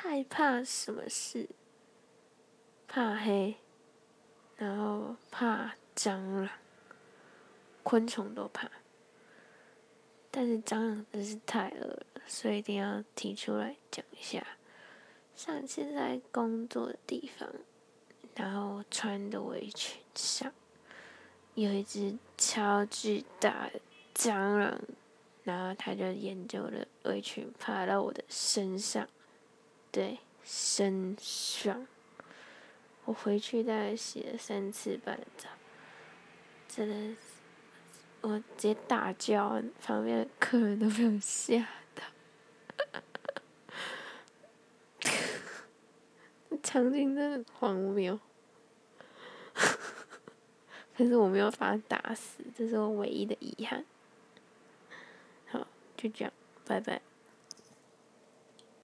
害怕什么事？怕黑，然后怕蟑螂，昆虫都怕。但是蟑螂真是太恶了，所以一定要提出来讲一下。上次在工作的地方，然后穿的围裙上有一只超巨大的蟑螂，然后它就沿着我的围裙爬到我的身上，对，身上。我回去大概洗了三次半的澡，真的。我直接大叫，旁边的客人都被我吓到。场景真的荒谬，可是我没有把他打死，这是我唯一的遗憾。好，就这样，拜拜。